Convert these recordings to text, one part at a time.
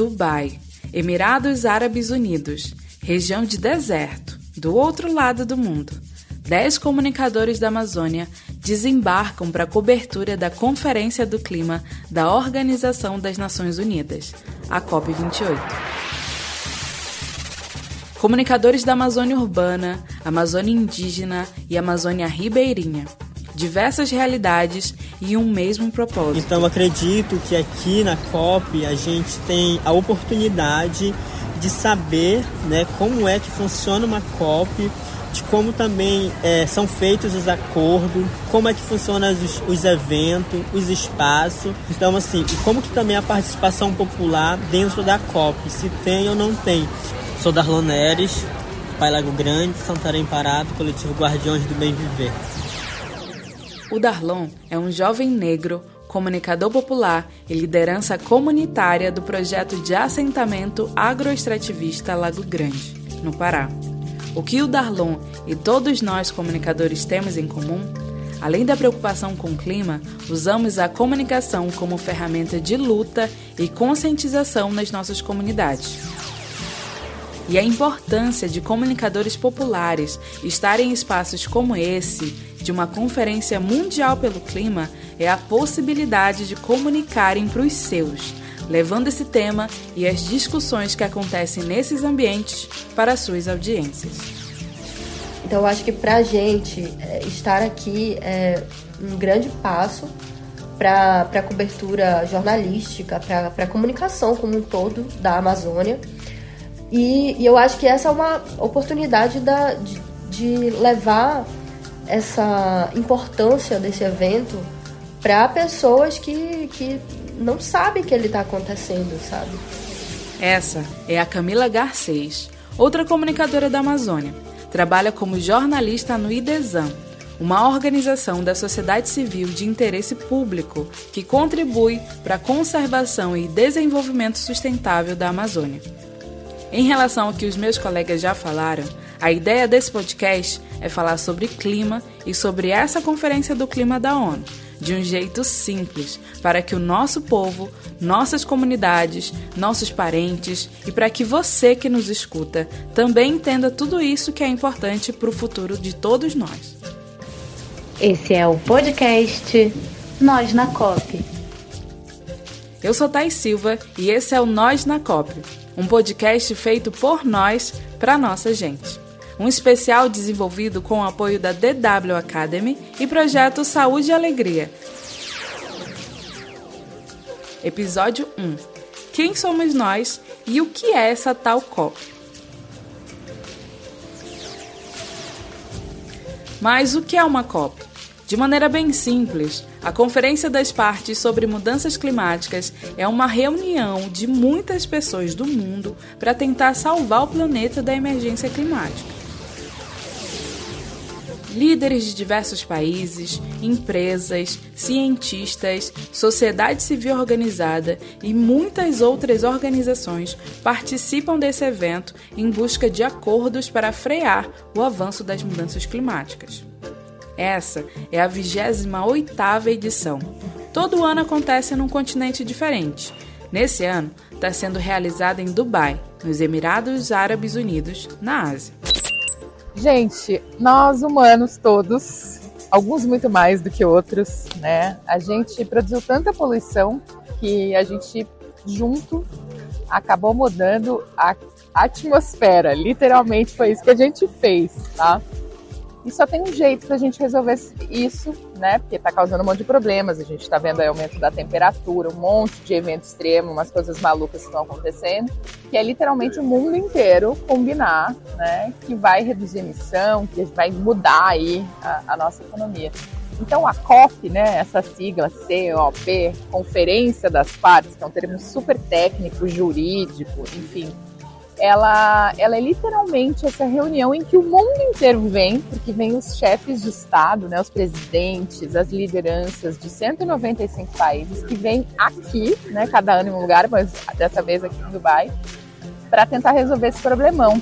Dubai, Emirados Árabes Unidos, região de deserto, do outro lado do mundo. Dez comunicadores da Amazônia desembarcam para a cobertura da Conferência do Clima da Organização das Nações Unidas, a COP28. Comunicadores da Amazônia Urbana, Amazônia Indígena e Amazônia Ribeirinha. Diversas realidades e um mesmo propósito. Então acredito que aqui na COP a gente tem a oportunidade de saber né, como é que funciona uma COP, de como também é, são feitos os acordos, como é que funcionam os, os, eventos, os espaços. Então, assim, e como que também a participação popular dentro da COP, se tem ou não tem. Sou Darlon Neres, Pai Lago Grande, Santarém Parado, coletivo Guardiões do Bem Viver. O Darlon é um jovem negro, comunicador popular e liderança comunitária do projeto de assentamento agroextrativista Lago Grande, no Pará. O que o Darlon e todos nós comunicadores temos em comum? Além da preocupação com o clima, usamos a comunicação como ferramenta de luta e conscientização nas nossas comunidades. E a importância de comunicadores populares estarem em espaços como esse, de uma Conferência Mundial pelo Clima, é a possibilidade de comunicarem para os seus, levando esse tema e as discussões que acontecem nesses ambientes para suas audiências. Então, eu acho que para a gente é, estar aqui é um grande passo para a cobertura jornalística, para a comunicação como um todo da Amazônia. E, e, eu acho que essa é uma oportunidade da, de, de levar essa importância desse evento para pessoas que, que não sabe que ele está acontecendo, sabe? Essa é a Camila Garcês, outra comunicadora da Amazônia. Trabalha como jornalista no IDESAM, uma organização da sociedade civil de interesse público que contribui para a conservação e desenvolvimento sustentável da Amazônia. Em relação ao que os meus colegas já falaram, a ideia desse podcast é falar sobre clima e sobre essa Conferência do Clima da ONU, de um jeito simples, para que o nosso povo, nossas comunidades, nossos parentes e para que você que nos escuta também entenda tudo isso que é importante para o futuro de todos nós. Esse é o podcast Nós na COP. Eu sou Thais Silva e esse é o Nós na COP, um podcast feito por nós para nossa gente um especial desenvolvido com o apoio da DW Academy e projeto Saúde e Alegria. Episódio 1: Quem somos nós e o que é essa tal COP? Mas o que é uma COP? De maneira bem simples, a Conferência das Partes sobre Mudanças Climáticas é uma reunião de muitas pessoas do mundo para tentar salvar o planeta da emergência climática líderes de diversos países, empresas, cientistas, sociedade civil organizada e muitas outras organizações participam desse evento em busca de acordos para frear o avanço das mudanças climáticas. Essa é a 28ª edição. Todo ano acontece num continente diferente. Nesse ano, está sendo realizada em Dubai, nos Emirados Árabes Unidos, na Ásia. Gente, nós humanos todos, alguns muito mais do que outros, né? A gente produziu tanta poluição que a gente junto acabou mudando a atmosfera. Literalmente foi isso que a gente fez, tá? E só tem um jeito para a gente resolver isso, né? Porque está causando um monte de problemas. A gente está vendo aí aumento da temperatura, um monte de evento extremo, umas coisas malucas que estão acontecendo. Que é literalmente o mundo inteiro combinar, né? Que vai reduzir emissão, que vai mudar aí a, a nossa economia. Então a COP, né, essa sigla COP, Conferência das Partes, que é um termo super técnico, jurídico, enfim, ela, ela é literalmente essa reunião em que o mundo inteiro vem, porque vem os chefes de Estado, né, os presidentes, as lideranças de 195 países que vêm aqui, né, cada ano em um lugar, mas dessa vez aqui em Dubai, para tentar resolver esse problemão.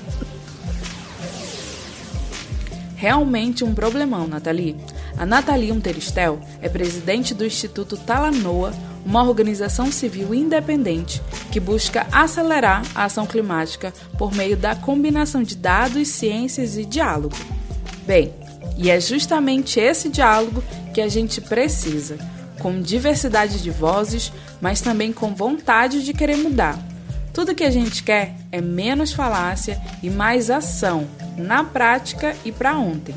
realmente um problemão, Nathalie. A Nathalie Unterstel é presidente do Instituto Talanoa, uma organização civil independente que busca acelerar a ação climática por meio da combinação de dados, ciências e diálogo. Bem, e é justamente esse diálogo que a gente precisa, com diversidade de vozes, mas também com vontade de querer mudar. Tudo que a gente quer é menos falácia e mais ação, na prática e para ontem.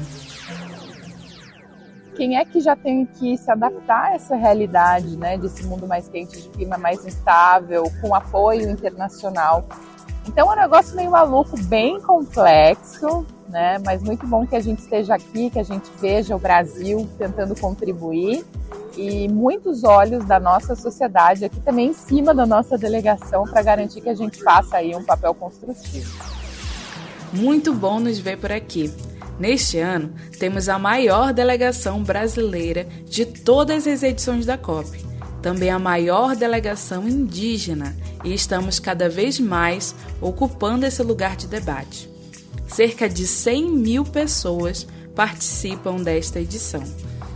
Quem é que já tem que se adaptar a essa realidade, né, desse mundo mais quente, de clima mais instável, com apoio internacional? Então é um negócio meio maluco, bem complexo, né? Mas muito bom que a gente esteja aqui, que a gente veja o Brasil tentando contribuir e muitos olhos da nossa sociedade aqui também em cima da nossa delegação para garantir que a gente faça aí um papel construtivo. Muito bom nos ver por aqui. Neste ano, temos a maior delegação brasileira de todas as edições da COP, também a maior delegação indígena, e estamos cada vez mais ocupando esse lugar de debate. Cerca de 100 mil pessoas participam desta edição.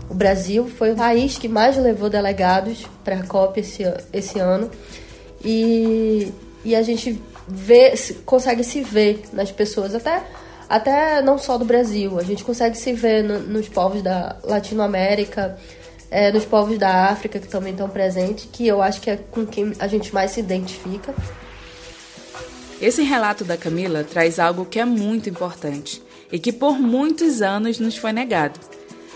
O Brasil foi o país que mais levou delegados para a COP esse, esse ano e, e a gente vê, consegue se ver nas pessoas, até, até não só do Brasil, a gente consegue se ver no, nos povos da Latinoamérica, é, nos povos da África que também estão presentes, que eu acho que é com quem a gente mais se identifica. Esse relato da Camila traz algo que é muito importante e que por muitos anos nos foi negado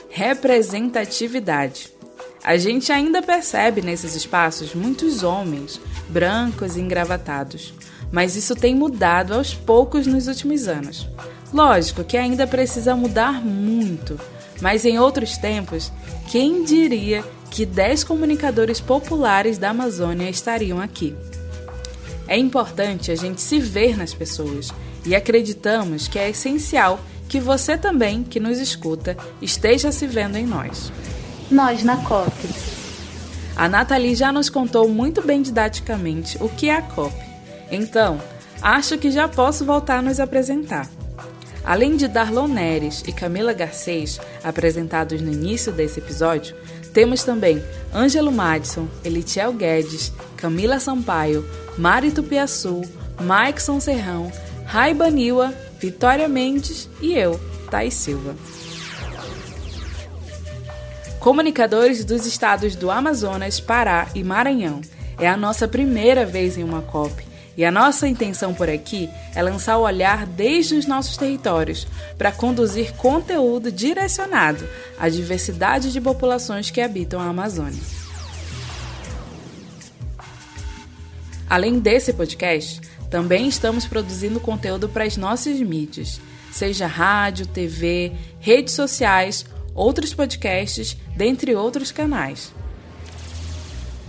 representatividade. A gente ainda percebe nesses espaços muitos homens, brancos e engravatados, mas isso tem mudado aos poucos nos últimos anos. Lógico que ainda precisa mudar muito, mas em outros tempos, quem diria que 10 comunicadores populares da Amazônia estariam aqui? É importante a gente se ver nas pessoas e acreditamos que é essencial que você também, que nos escuta, esteja se vendo em nós. Nós na COP. A Nathalie já nos contou muito bem didaticamente o que é a COP. Então, acho que já posso voltar a nos apresentar. Além de Darlon Neres e Camila Garcês, apresentados no início desse episódio, temos também Ângelo Madison, Elitiel Guedes, Camila Sampaio, Mari Tupiaçu, Maikson Serrão, Raiba Niwa Vitória Mendes e eu, Thais Silva. Comunicadores dos estados do Amazonas, Pará e Maranhão. É a nossa primeira vez em uma COP e a nossa intenção por aqui é lançar o olhar desde os nossos territórios para conduzir conteúdo direcionado à diversidade de populações que habitam a Amazônia. Além desse podcast, também estamos produzindo conteúdo para as nossas mídias, seja rádio, TV, redes sociais, outros podcasts, dentre outros canais.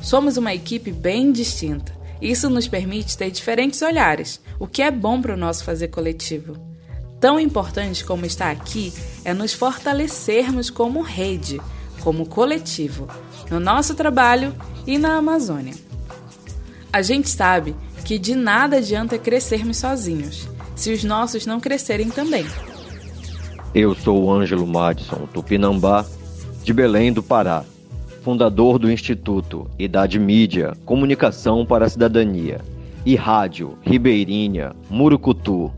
Somos uma equipe bem distinta. Isso nos permite ter diferentes olhares, o que é bom para o nosso fazer coletivo. Tão importante como estar aqui é nos fortalecermos como rede, como coletivo, no nosso trabalho e na Amazônia. A gente sabe que de nada adianta crescermos sozinhos, se os nossos não crescerem também. Eu sou o Ângelo Madison Tupinambá, de Belém do Pará, fundador do Instituto Idade Mídia, Comunicação para a Cidadania e Rádio Ribeirinha, Murucutu.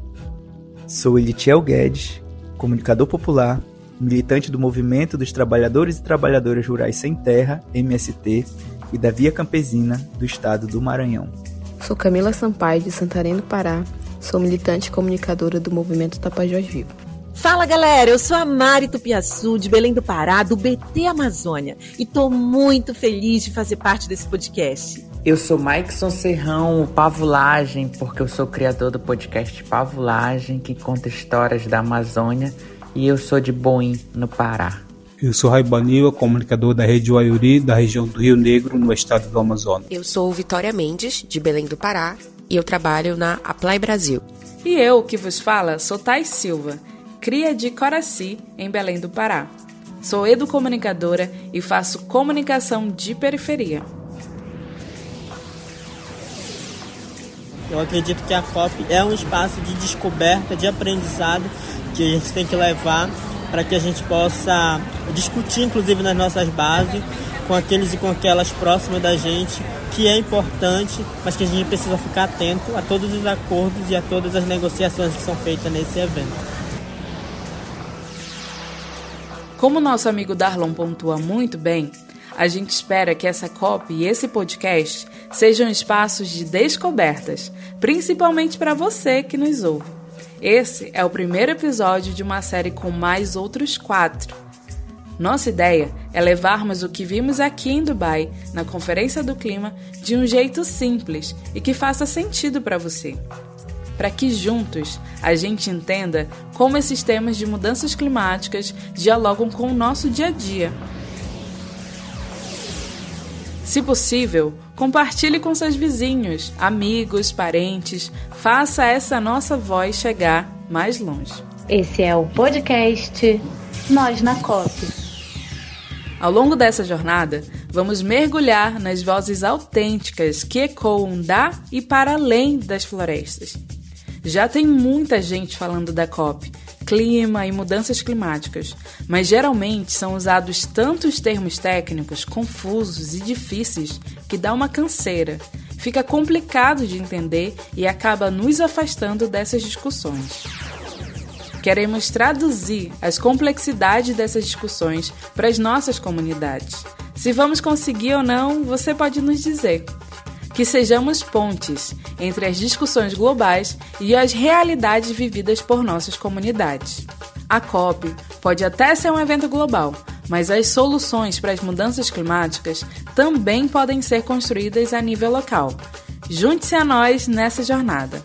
Sou Elitiel Guedes, comunicador popular, militante do Movimento dos Trabalhadores e Trabalhadoras Rurais Sem Terra, MST, e da Via Campesina do Estado do Maranhão. Sou Camila Sampaio, de Santarém do Pará. Sou militante e comunicadora do movimento Tapajós Vivo. Fala galera, eu sou a Mari Tupiaçu, de Belém do Pará, do BT Amazônia, e tô muito feliz de fazer parte desse podcast. Eu sou Maikson Serrão, Pavulagem, porque eu sou criador do podcast Pavulagem, que conta histórias da Amazônia, e eu sou de Boim, no Pará. Eu sou Raibanil, comunicador da Rede Uaiuri, da região do Rio Negro, no estado do Amazonas. Eu sou Vitória Mendes, de Belém do Pará, e eu trabalho na Apply Brasil. E eu, que vos fala, sou Thais Silva, cria de Coraci, em Belém do Pará. Sou educomunicadora e faço comunicação de periferia. Eu acredito que a COP é um espaço de descoberta, de aprendizado que a gente tem que levar para que a gente possa discutir, inclusive nas nossas bases, com aqueles e com aquelas próximas da gente, que é importante, mas que a gente precisa ficar atento a todos os acordos e a todas as negociações que são feitas nesse evento. Como nosso amigo Darlon pontua muito bem, a gente espera que essa COP e esse podcast sejam espaços de descobertas, principalmente para você que nos ouve. Esse é o primeiro episódio de uma série com mais outros quatro. Nossa ideia é levarmos o que vimos aqui em Dubai, na Conferência do Clima, de um jeito simples e que faça sentido para você para que juntos a gente entenda como esses temas de mudanças climáticas dialogam com o nosso dia a dia. Se possível, compartilhe com seus vizinhos, amigos, parentes, faça essa nossa voz chegar mais longe. Esse é o podcast Nós na COP. Ao longo dessa jornada, vamos mergulhar nas vozes autênticas que ecoam da e para além das florestas já tem muita gente falando da COP, clima e mudanças climáticas, mas geralmente são usados tantos termos técnicos confusos e difíceis que dá uma canseira. Fica complicado de entender e acaba nos afastando dessas discussões. Queremos traduzir as complexidades dessas discussões para as nossas comunidades. Se vamos conseguir ou não, você pode nos dizer que sejamos pontes entre as discussões globais e as realidades vividas por nossas comunidades. A COP pode até ser um evento global, mas as soluções para as mudanças climáticas também podem ser construídas a nível local. Junte-se a nós nessa jornada.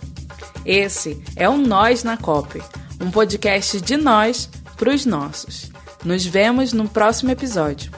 Esse é o Nós na COP, um podcast de nós para os nossos. Nos vemos no próximo episódio.